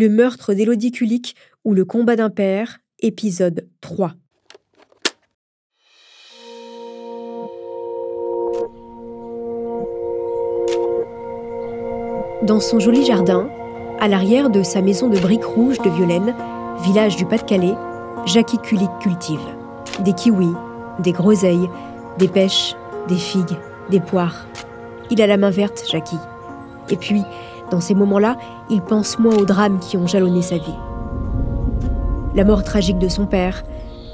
Le meurtre d'Élodie Kulik ou le combat d'un père, épisode 3. Dans son joli jardin, à l'arrière de sa maison de briques rouges de Violaine, village du Pas-de-Calais, Jackie Kulik cultive des kiwis, des groseilles, des pêches, des figues, des poires. Il a la main verte, Jackie. Et puis, dans ces moments-là, il pense moins aux drames qui ont jalonné sa vie. La mort tragique de son père,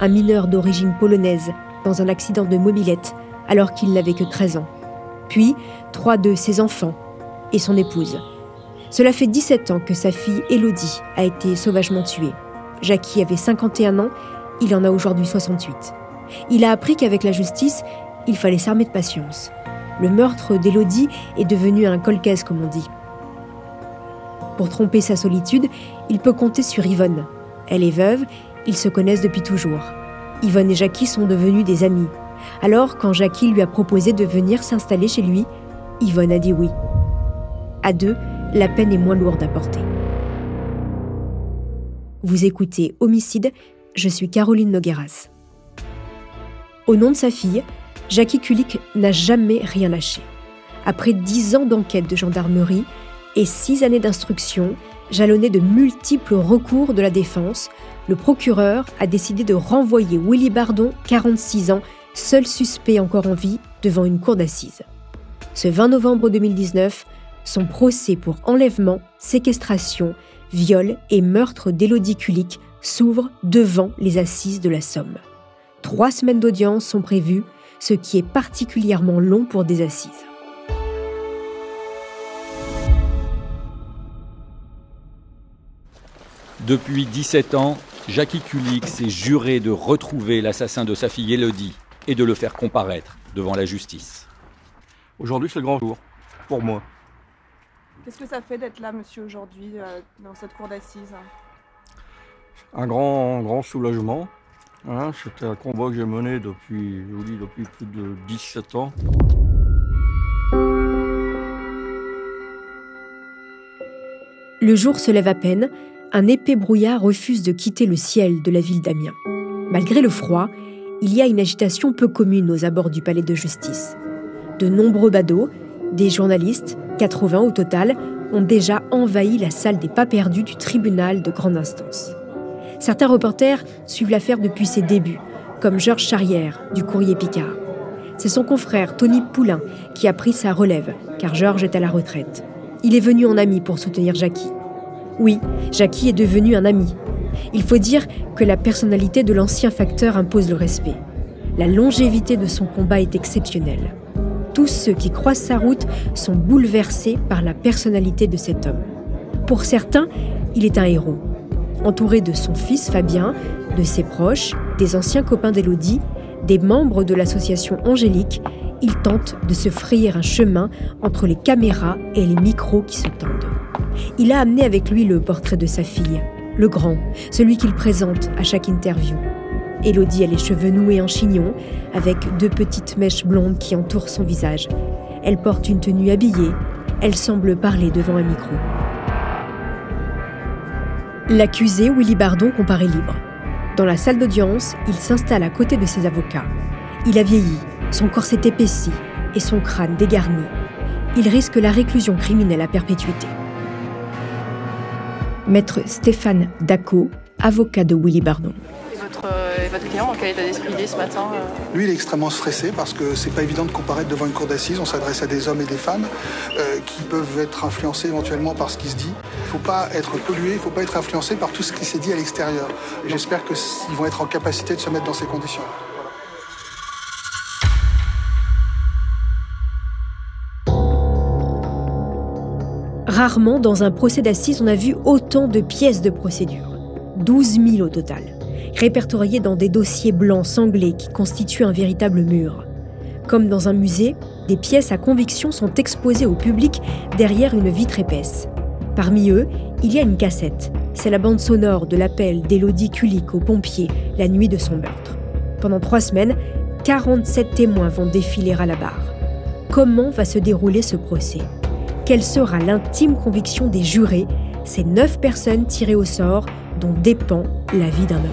un mineur d'origine polonaise, dans un accident de mobilette, alors qu'il n'avait que 13 ans. Puis, trois de ses enfants et son épouse. Cela fait 17 ans que sa fille Elodie a été sauvagement tuée. Jackie avait 51 ans, il en a aujourd'hui 68. Il a appris qu'avec la justice, il fallait s'armer de patience. Le meurtre d'Elodie est devenu un colcaise, comme on dit. Pour tromper sa solitude, il peut compter sur Yvonne. Elle est veuve, ils se connaissent depuis toujours. Yvonne et Jackie sont devenus des amis. Alors, quand Jackie lui a proposé de venir s'installer chez lui, Yvonne a dit oui. À deux, la peine est moins lourde à porter. Vous écoutez Homicide, je suis Caroline Nogueras. Au nom de sa fille, Jackie Kulik n'a jamais rien lâché. Après dix ans d'enquête de gendarmerie et six années d'instruction, jalonnées de multiples recours de la défense, le procureur a décidé de renvoyer Willy Bardon, 46 ans, seul suspect encore en vie, devant une cour d'assises. Ce 20 novembre 2019, son procès pour enlèvement, séquestration, viol et meurtre d'Élodie Kulik s'ouvre devant les assises de la Somme. Trois semaines d'audience sont prévues, ce qui est particulièrement long pour des assises. Depuis 17 ans, Jackie Kulik s'est juré de retrouver l'assassin de sa fille Elodie et de le faire comparaître devant la justice. Aujourd'hui, c'est le grand jour, pour moi. Qu'est-ce que ça fait d'être là, monsieur, aujourd'hui, euh, dans cette cour d'assises Un grand, grand soulagement. Hein, C'était un combat que j'ai mené depuis, je vous dis, depuis plus de 17 ans. Le jour se lève à peine, un épais brouillard refuse de quitter le ciel de la ville d'Amiens. Malgré le froid, il y a une agitation peu commune aux abords du palais de justice. De nombreux badauds, des journalistes, 80 au total, ont déjà envahi la salle des pas perdus du tribunal de grande instance. Certains reporters suivent l'affaire depuis ses débuts, comme Georges Charrière du Courrier Picard. C'est son confrère Tony Poulain qui a pris sa relève, car Georges est à la retraite. Il est venu en ami pour soutenir Jackie. Oui, Jackie est devenu un ami. Il faut dire que la personnalité de l'ancien facteur impose le respect. La longévité de son combat est exceptionnelle. Tous ceux qui croisent sa route sont bouleversés par la personnalité de cet homme. Pour certains, il est un héros. Entouré de son fils Fabien, de ses proches, des anciens copains d'Élodie, des membres de l'association Angélique, il tente de se frayer un chemin entre les caméras et les micros qui se tendent. Il a amené avec lui le portrait de sa fille, le grand, celui qu'il présente à chaque interview. Élodie a les cheveux noués en chignon, avec deux petites mèches blondes qui entourent son visage. Elle porte une tenue habillée, elle semble parler devant un micro. L'accusé, Willy Bardon, comparé libre. Dans la salle d'audience, il s'installe à côté de ses avocats. Il a vieilli, son corps s'est épaissi, et son crâne dégarni. Il risque la réclusion criminelle à perpétuité. Maître Stéphane Daco, avocat de Willy Bardon. Euh, votre, client, dans quel état d'esprit il est ce matin euh? Lui, il est extrêmement stressé parce que c'est pas évident de comparaître devant une cour d'assises. On s'adresse à des hommes et des femmes euh, qui peuvent être influencés éventuellement par ce qui se dit. Il ne faut pas être pollué, il ne faut pas être influencé par tout ce qui s'est dit à l'extérieur. J'espère qu'ils vont être en capacité de se mettre dans ces conditions. Rarement, dans un procès d'assises, on a vu autant de pièces de procédure. 12 000 au total, répertoriées dans des dossiers blancs sanglés qui constituent un véritable mur. Comme dans un musée, des pièces à conviction sont exposées au public derrière une vitre épaisse. Parmi eux, il y a une cassette. C'est la bande sonore de l'appel d'Élodie Kulik aux pompiers la nuit de son meurtre. Pendant trois semaines, 47 témoins vont défiler à la barre. Comment va se dérouler ce procès? Quelle sera l'intime conviction des jurés, ces neuf personnes tirées au sort dont dépend la vie d'un homme.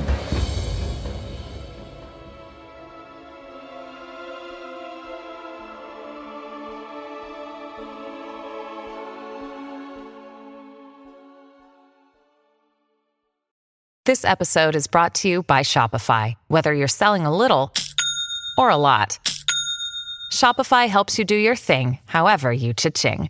This episode is brought to you by Shopify. Whether you're selling a little or a lot, Shopify helps you do your thing, however you cha-ching.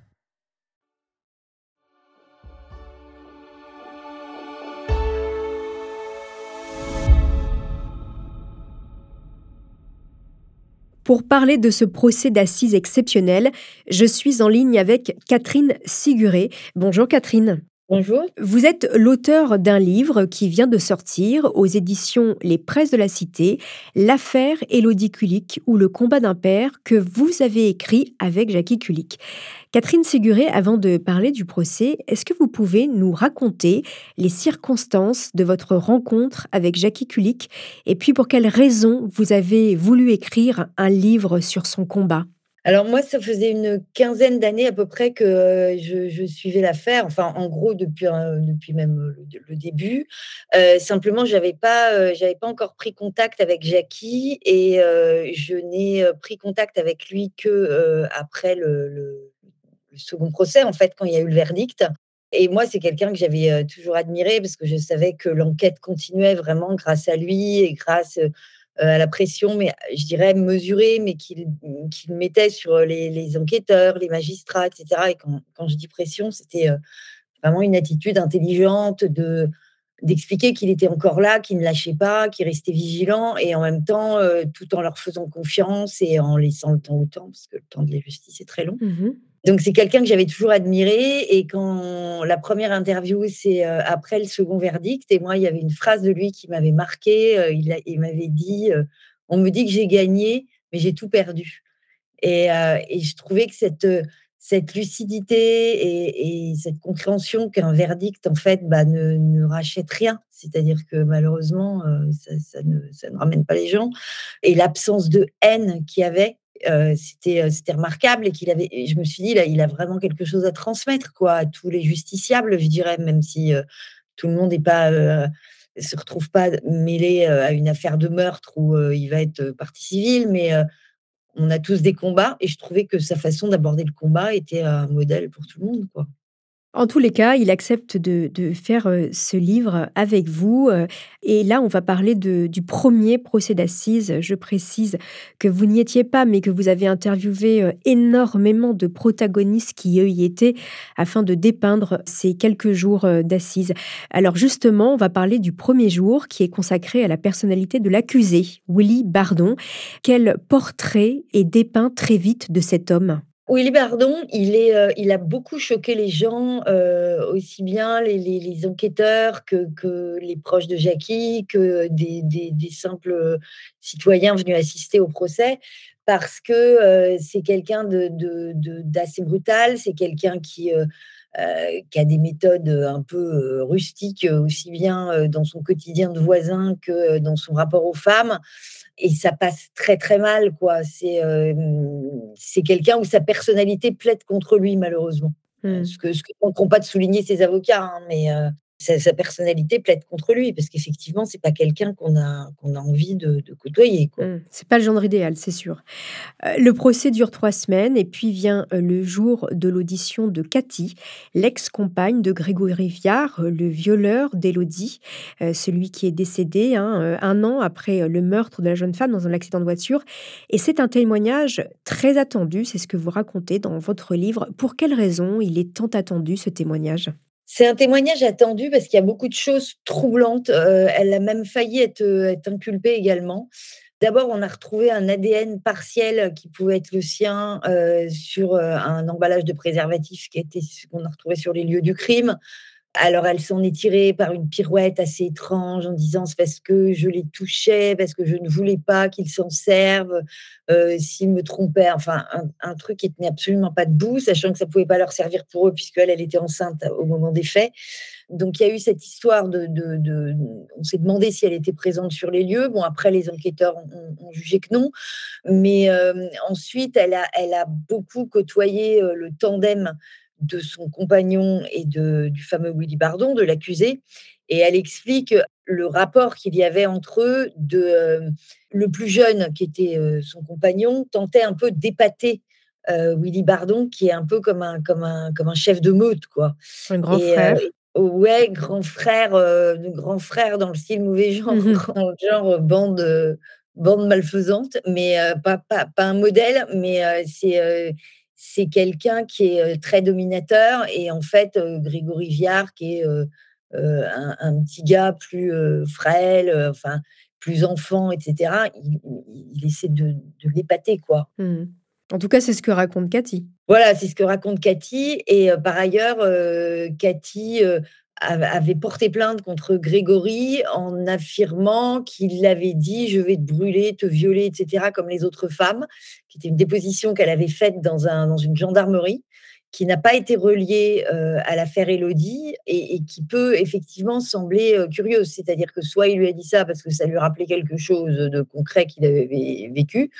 Pour parler de ce procès d'assises exceptionnel, je suis en ligne avec Catherine Siguré. Bonjour Catherine. Bonjour. Vous êtes l'auteur d'un livre qui vient de sortir aux éditions Les Presses de la Cité, L'affaire Élodie Kulik ou le combat d'un père que vous avez écrit avec Jackie Kulik. Catherine Séguré, avant de parler du procès, est-ce que vous pouvez nous raconter les circonstances de votre rencontre avec Jackie Kulik et puis pour quelles raisons vous avez voulu écrire un livre sur son combat? Alors moi, ça faisait une quinzaine d'années à peu près que je, suivais l'affaire, enfin en gros depuis, depuis même le, début. Simplement, j'avais pas, euh, j'avais pas encore pris contact avec Jackie et je n'ai pris contact avec lui que après le, le second procès, en fait, quand il y a eu le verdict. Et moi, c'est quelqu'un que j'avais toujours admiré parce que je savais que l'enquête continuait vraiment grâce à lui et grâce à la pression, mais je dirais mesurée, mais qu'il mettait sur les, enquêteurs, les magistrats, etc. Et quand, je dis pression, c'était vraiment une attitude intelligente de d'expliquer qu'il était encore là, qu'il ne lâchait pas, qu'il restait vigilant, et en même temps, tout en leur faisant confiance et en laissant le temps au temps, parce que le temps de la justice est très long. Mmh donc c'est quelqu'un que j'avais toujours admiré et quand la première interview c'est euh, après le second verdict et moi il y avait une phrase de lui qui m'avait marqué, euh, il, m'avait dit euh, on me dit que j'ai gagné mais j'ai tout perdu. Et, je trouvais que cette cette lucidité et, et cette compréhension qu'un verdict en fait bah, ne, rachète rien, c'est-à-dire que malheureusement ça, ça, ne, ça, ne, ramène pas les gens et l'absence de haine qu'il y avait euh, c'était euh, c'était remarquable et qu'il avait je me suis dit là il a vraiment quelque chose à transmettre quoi à tous les justiciables je dirais même si euh, tout le monde n'est pas se retrouve pas mêlé à une affaire de meurtre où il va être partie civile mais on a tous des combats et je trouvais que sa façon d'aborder le combat était un modèle pour tout le monde quoi. En tous les cas, il accepte de, faire euh, ce livre avec vous. Euh, et là, on va parler du premier procès d'assises. Je précise que vous n'y étiez pas, mais que vous avez interviewé euh, énormément de protagonistes qui y étaient afin de dépeindre ces quelques jours d'assises. Alors justement, on va parler du premier jour qui est consacré à la personnalité de l'accusé, Willy Bardon. Quel portrait est dépeint très vite de cet homme? Bardon, il, est, euh, il a beaucoup choqué les gens, euh, aussi bien les, enquêteurs que, les proches de Jackie, que des, simples citoyens venus assister au procès, parce que euh, c'est quelqu'un d'assez brutal, c'est quelqu'un qui a des méthodes un peu rustiques, aussi bien dans son quotidien de voisin que dans son rapport aux femmes. Et ça passe très très mal, quoi. C'est c'est quelqu'un où sa personnalité plaide contre lui, malheureusement. Mmh. Ce que ce que manqueront pas de souligner ses avocats, hein, mais sa, personnalité plaide contre lui, parce qu'effectivement, c'est pas quelqu'un qu'on a, qu'on a envie de, côtoyer. Quoi. Mmh, c'est pas le genre idéal, c'est sûr. Euh, le procès dure trois semaines, et puis vient euh, le jour de l'audition de Cathy, l'ex-compagne de Grégory Viard, euh, le violeur d'Élodie, celui qui est décédé hein, un an après le meurtre de la jeune femme dans un accident de voiture. Et c'est un témoignage très attendu, c'est ce que vous racontez dans votre livre. Pour quelle raison il est tant attendu, ce témoignage? C'est un témoignage attendu parce qu'il y a beaucoup de choses troublantes. Euh, elle a même failli être, euh, être inculpée également. D'abord, on a retrouvé un ADN partiel qui pouvait être le sien euh, sur un emballage de préservatif qui était qu'on a retrouvé sur les lieux du crime. Alors, elle s'en est tirée par une pirouette assez étrange en disant c'est parce que je les touchais, parce que je ne voulais pas qu'ils s'en servent, euh, s'ils me trompaient. Enfin, un, truc qui tenait absolument pas debout, sachant que ça pouvait pas leur servir pour eux puisqu'elle, elle était enceinte au moment des faits. Donc, il y a eu cette histoire de. on s'est demandé si elle était présente sur les lieux. Bon, après, les enquêteurs ont, jugé que non. Mais euh, ensuite, elle a, elle a beaucoup côtoyé euh, le tandem de son compagnon et de, du fameux Willy Bardon, de l'accusé. Et elle explique le rapport qu'il y avait entre eux. De, euh, le plus jeune, qui était euh, son compagnon, tentait un peu d'épater euh, Willy Bardon, qui est un peu comme un, comme un, comme un chef de meute. Quoi. Un grand frère. ouais, grand frère, grand frère dans le style mauvais genre, genre bande, bande malfaisante, mais pas, pas, pas, un modèle, mais c'est c'est quelqu'un qui est très dominateur et en fait, Grégory Viard, qui est un, petit gars plus frêle, enfin plus enfant, etc., il, essaie de, l'épater, quoi. Mmh. En tout cas, c'est ce que raconte Cathy. Voilà, c'est ce que raconte Cathy. Et par ailleurs, Cathy avait porté plainte contre Grégory en affirmant qu'il avait dit je vais te brûler, te violer, etc., comme les autres femmes, qui était une déposition qu'elle avait faite dans, un, dans une gendarmerie, qui n'a pas été reliée euh, à l'affaire Elodie et, qui peut effectivement sembler euh, curieuse. C'est-à-dire que soit il lui a dit ça parce que ça lui rappelait quelque chose de concret qu'il avait vécu,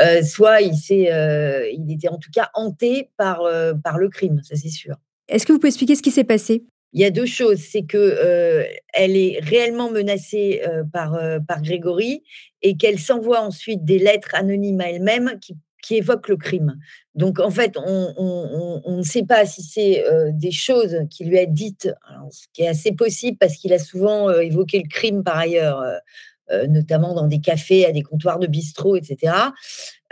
euh, soit il, il était en tout cas hanté par, par le crime, ça c'est sûr. Est-ce que vous pouvez expliquer ce qui s'est passé? Il y a deux choses, c'est que euh, elle est réellement menacée euh, par, euh, par Grégory et qu'elle s'envoie ensuite des lettres anonymes à elle-même qui, qui, évoquent le crime. Donc en fait, on, ne sait pas si c'est des choses qui lui a dites, ce qui est assez possible parce qu'il a souvent évoqué le crime par ailleurs. notamment dans des cafés, à des comptoirs de bistrot, etc.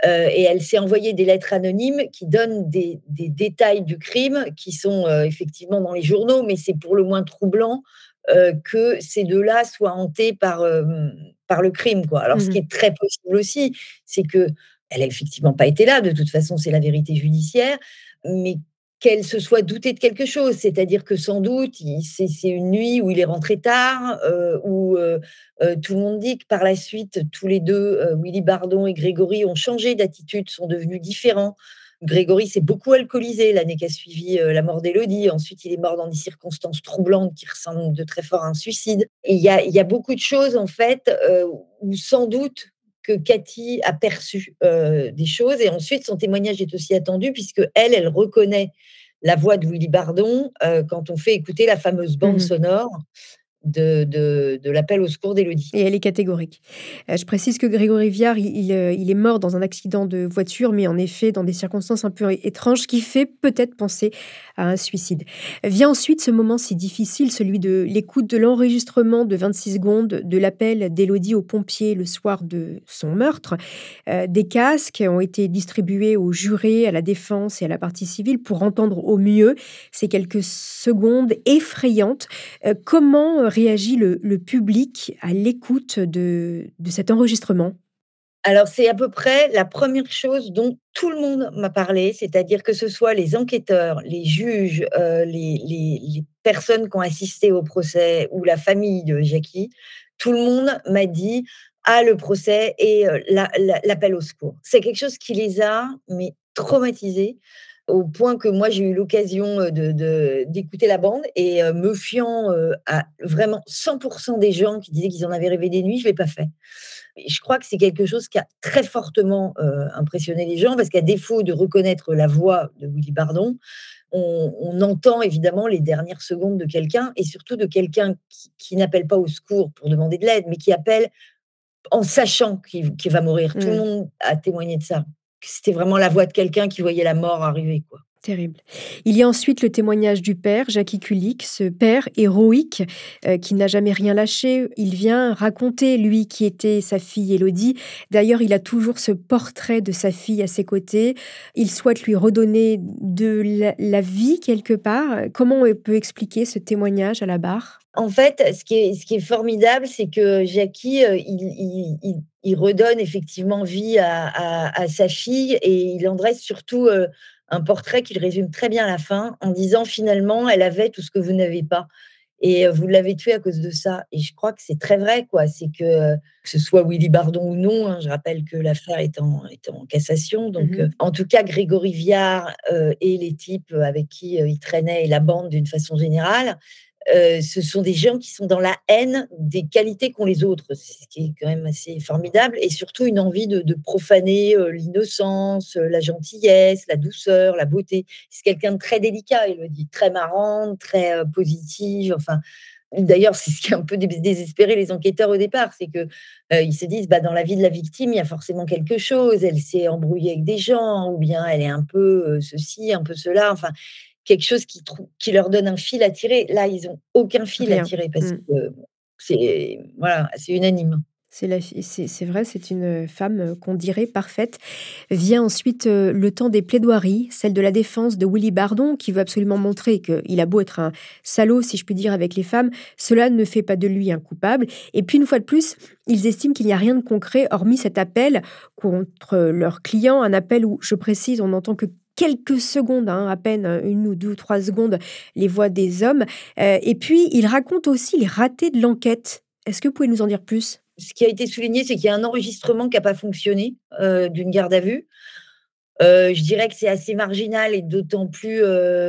Euh, et elle s'est envoyé des lettres anonymes qui donnent des, détails du crime qui sont euh, effectivement dans les journaux, mais c'est pour le moins troublant euh, que ces deux-là soient hantés par, par le crime. Quoi. Alors, ce qui mmh est très possible aussi, c'est que elle n'a effectivement pas été là, de toute façon, c'est la vérité judiciaire, mais qu'elle se soit doutée de quelque chose, c'est-à-dire que sans doute, c'est une nuit où il est rentré tard, euh, où euh, euh, tout le monde dit que par la suite, tous les deux, Willy Bardon et Grégory, ont changé d'attitude, sont devenus différents. Grégory s'est beaucoup alcoolisé l'année qui a suivi la mort d'Élodie. Ensuite, il est mort dans des circonstances troublantes qui ressemblent de très fort à un suicide. Il y a, y a, beaucoup de choses, en fait, où sans doute que Cathy a perçu des choses. Et ensuite, son témoignage est aussi attendu puisque elle, elle reconnaît la voix de Willy Bardon quand on fait écouter la fameuse bande mmh sonore de, de, l'appel au secours d'Élodie. Et elle est catégorique. Euh, je précise que Grégory Viard, il, euh, il, est mort dans un accident de voiture, mais en effet dans des circonstances un peu étranges, qui fait peut-être penser à un suicide. Vient ensuite ce moment si difficile, celui de l'écoute de l'enregistrement de 26 secondes de l'appel d'Élodie aux pompiers le soir de son meurtre. Euh, des casques ont été distribués aux jurés, à la défense et à la partie civile pour entendre au mieux ces quelques secondes effrayantes. comment réagit le, public à l'écoute de, cet enregistrement? Alors, c'est à peu près la première chose dont tout le monde m'a parlé, c'est-à-dire que ce soit les enquêteurs, les juges, euh, les, personnes qui ont assisté au procès ou la famille de Jackie, tout le monde m'a dit Ah, le procès et euh, l'appel au secours. C'est quelque chose qui les a mais traumatisés. Au point que moi j'ai eu l'occasion de, d'écouter la bande et me fiant à vraiment 100% des gens qui disaient qu'ils en avaient rêvé des nuits, je l'ai pas fait. je crois que c'est quelque chose qui a très fortement impressionné les gens parce qu'à défaut de reconnaître la voix de Willy Bardon, on, entend évidemment les dernières secondes de quelqu'un et surtout de quelqu'un qui, n'appelle pas au secours pour demander de l'aide, mais qui appelle en sachant qu'il, va mourir. Tout le mmh. monde a témoigné de ça. C'était vraiment la voix de quelqu'un qui voyait la mort arriver. Terrible. Il y a ensuite le témoignage du père, Jackie Kulik, ce père héroïque euh, qui n'a jamais rien lâché. Il vient raconter, lui, qui était sa fille Élodie. D'ailleurs, il a toujours ce portrait de sa fille à ses côtés. Il souhaite lui redonner de la, vie quelque part. Comment on peut expliquer ce témoignage à la barre? En fait, ce qui est, formidable, c'est que Jackie, euh, il, redonne effectivement vie à, sa fille et il en dresse surtout... Euh, un portrait qu'il résume très bien à la fin en disant finalement, elle avait tout ce que vous n'avez pas. Et vous l'avez tué à cause de ça. Et je crois que c'est très vrai, quoi. C'est que, que ce soit Willy Bardon ou non, hein, je rappelle que l'affaire est en, est en cassation. Donc, mmh en tout cas, Grégory Viard et les types avec qui il traînait et la bande d'une façon générale euh, ce sont des gens qui sont dans la haine des qualités qu'ont les autres, ce qui est quand même assez formidable, et surtout une envie de, profaner euh, l'innocence, euh, la gentillesse, la douceur, la beauté. C'est quelqu'un de très délicat, il le dit, très marrant, très positive, enfin. D'ailleurs, c'est ce qui a un peu désespéré les enquêteurs au départ, c'est que ils se disent, bah, dans la vie de la victime, il y a forcément quelque chose. Elle s'est embrouillée avec des gens, ou bien elle est un peu ceci, un peu cela. Enfin, quelque chose qui, qui leur donne un fil à tirer. Là, ils n'ont aucun fil à tirer parce mmh. que c'est voilà, c'est unanime. C'est, vrai, c'est une femme euh, qu'on dirait parfaite. Vient ensuite euh, le temps des plaidoiries, celle de la défense de Willy Bardon, qui veut absolument montrer qu'il a beau être un salaud, si je puis dire, avec les femmes, cela ne fait pas de lui un coupable. Et puis, une fois de plus, ils estiment qu'il n'y a rien de concret, hormis cet appel contre leur client, un appel où, je précise, on n'entend que quelques secondes, hein, à peine une ou deux ou trois secondes, les voix des hommes. Euh, et puis, il raconte aussi les ratés de l'enquête. Est-ce que vous pouvez nous en dire plus? Ce qui a été souligné, c'est qu'il y a un enregistrement qui n'a pas fonctionné euh, d'une garde à vue. Euh, je dirais que c'est assez marginal et d'autant plus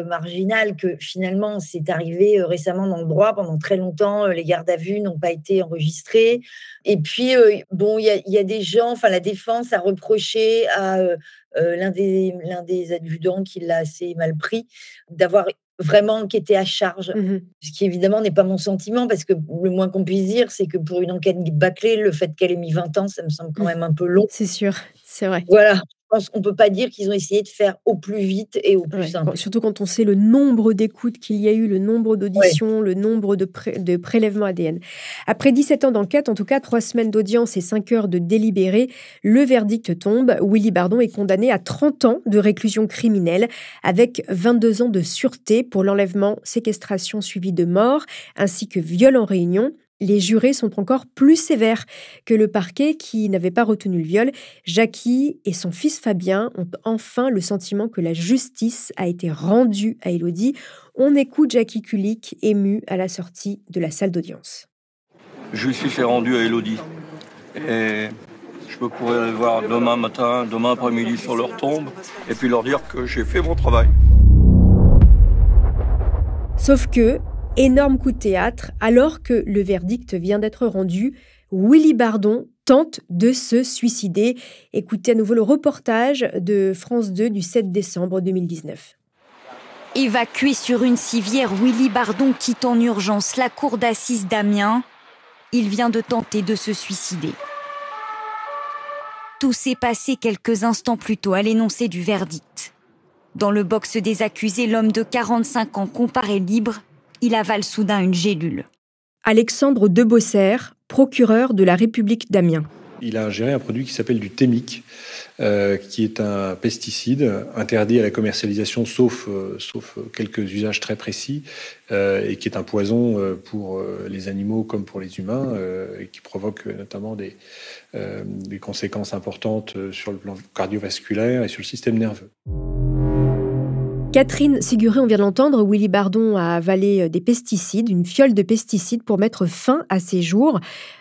marginal que finalement c'est arrivé récemment dans le droit. Pendant très longtemps, les gardes à vue n'ont pas été enregistrés. Et puis, bon, il y, a des gens, enfin la défense a reproché à l'un des, des adjudants qui l'a assez mal pris d'avoir vraiment enquêté à charge. Mmh Ce qui évidemment n'est pas mon sentiment, parce que le moins qu'on puisse dire, c'est que pour une enquête bâclée, le fait qu'elle ait mis 20 ans, ça me semble quand mmh. même un peu long. C'est sûr, c'est vrai. Voilà on ne peut pas dire qu'ils ont essayé de faire au plus vite et au plus simple. Surtout quand on sait le nombre d'écoutes qu'il y a eu, le nombre d'auditions, le nombre de, de, prélèvements ADN. Après 17 ans d'enquête, en tout cas 3 semaines d'audience et 5 heures de délibéré, le verdict tombe. Willy Bardon est condamné à 30 ans de réclusion criminelle avec 22 ans de sûreté pour l'enlèvement, séquestration suivie de mort, ainsi que viol en réunion les jurés sont encore plus sévères que le parquet qui n'avait pas retenu le viol. Jackie et son fils Fabien ont enfin le sentiment que la justice a été rendue à Elodie. On écoute Jackie Kulik ému à la sortie de la salle d'audience. Justice est rendue à Elodie. Et je pourrais les voir demain matin, demain après-midi sur leur tombe et puis leur dire que j'ai fait mon travail. Sauf que Énorme coup de théâtre, alors que le verdict vient d'être rendu, Willy Bardon tente de se suicider. Écoutez à nouveau le reportage de France 2 du 7 décembre 2019. Évacué sur une civière, Willy Bardon quitte en urgence la cour d'assises d'Amiens. Il vient de tenter de se suicider. Tout s'est passé quelques instants plus tôt à l'énoncé du verdict. Dans le box des accusés, l'homme de 45 ans comparé libre il avale soudain une gélule. Alexandre Debosser, procureur de la République d'Amiens. Il a ingéré un produit qui s'appelle du thémique, euh, qui est un pesticide interdit à la commercialisation sauf, euh, sauf quelques usages très précis, euh, et qui est un poison pour les animaux comme pour les humains, et qui provoque notamment des, des conséquences importantes sur le plan cardiovasculaire et sur le système nerveux. Catherine Siguré, on vient de l'entendre, Willy Bardon a avalé euh, des pesticides, une fiole de pesticides pour mettre fin à ses jours.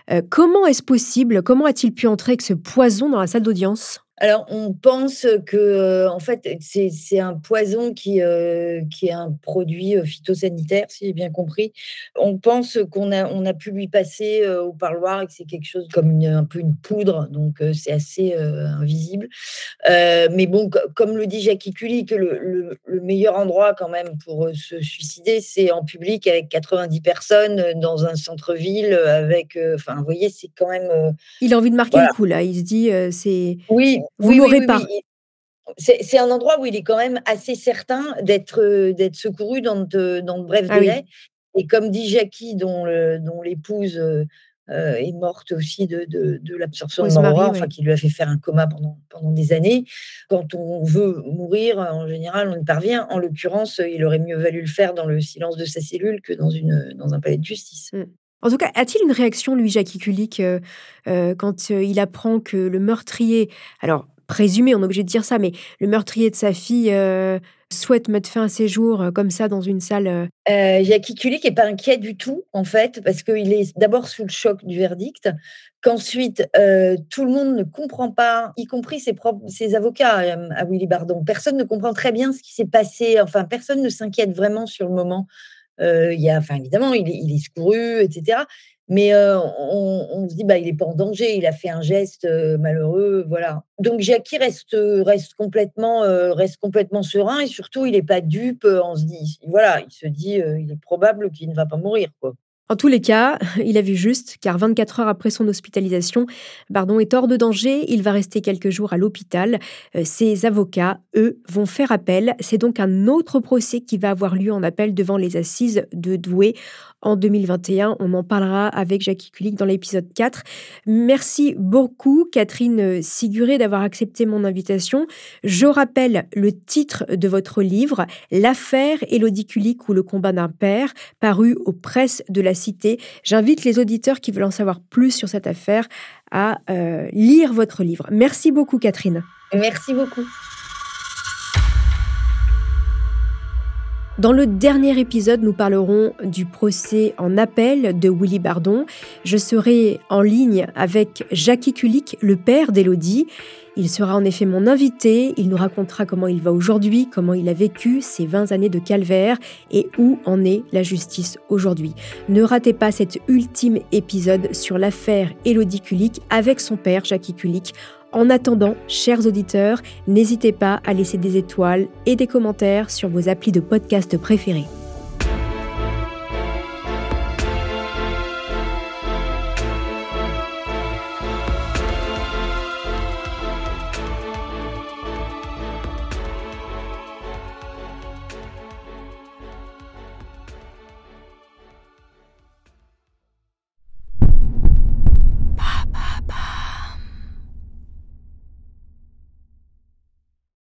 Euh, comment est-ce possible Comment a-t-il pu entrer avec ce poison dans la salle d'audience? Alors, on pense que, euh, en fait, c'est un poison qui, euh, qui est un produit euh, phytosanitaire, si j'ai bien compris. On pense qu'on a, on a pu lui passer au parloir et que c'est quelque chose comme un peu une poudre, donc c'est assez invisible. mais bon, comme le dit Jackie Cully, que le, le, meilleur endroit quand même pour se suicider, c'est en public avec 90 personnes dans un centre-ville avec, enfin, vous voyez, c'est quand même. Il a envie de marquer le coup là. Il se dit, c'est. Oui, vous oui, pas. C'est un endroit où il est quand même assez certain d'être euh, d'être secouru dans de, dans de brefs ah délais. Et comme dit Jackie, dont l'épouse euh, euh, est morte aussi de, de, de l'absorption de enfin qui lui a fait faire un coma pendant, pendant des années. Quand on veut mourir, en général, on y parvient. En l'occurrence, il aurait mieux valu le faire dans le silence de sa cellule que dans, une, dans un palais de justice. En tout cas, a-t-il une réaction, lui, Jackie Kulik, euh, euh, quand euh, il apprend que le meurtrier, alors présumé, on est obligé de dire ça, mais le meurtrier de sa fille souhaite mettre fin à ses jours comme ça dans une salle Jackie Kulik n'est pas inquiet du tout, en fait, parce qu'il est d'abord sous le choc du verdict, qu'ensuite tout le monde ne comprend pas, y compris ses avocats à Willy Bardon. Personne ne comprend très bien ce qui s'est passé, enfin, personne ne s'inquiète vraiment sur le moment il y a, enfin, évidemment, il est, il est secouru, etc. Mais on, se dit, bah, il n'est pas en danger, il a fait un geste malheureux, voilà. Donc Jackie reste, reste, complètement, reste complètement serein et surtout, il n'est pas dupe. On se dit, voilà, il se dit, il est probable qu'il ne va pas mourir, quoi. En tous les cas, il a vu juste, car 24 heures après son hospitalisation, Bardon est hors de danger, il va rester quelques jours à l'hôpital. Euh, ses avocats, eux, vont faire appel. C'est donc un autre procès qui va avoir lieu en appel devant les assises de Douai en 2021. On en parlera avec Jackie Kulik dans l'épisode 4. Merci beaucoup, Catherine Siguré, d'avoir accepté mon invitation. Je rappelle le titre de votre livre, L'affaire Élodie Kulik ou le combat d'un père, paru aux presses de la J'invite les auditeurs qui veulent en savoir plus sur cette affaire à euh, lire votre livre. Merci beaucoup, Catherine. Merci beaucoup. Dans le dernier épisode, nous parlerons du procès en appel de Willy Bardon. Je serai en ligne avec Jackie Kulik, le père d'Élodie. Il sera en effet mon invité, il nous racontera comment il va aujourd'hui, comment il a vécu ces 20 années de calvaire et où en est la justice aujourd'hui. Ne ratez pas cet ultime épisode sur l'affaire Élodie Kulik avec son père Jackie Kulik en attendant, chers auditeurs, n'hésitez pas à laisser des étoiles et des commentaires sur vos applis de podcast préférés.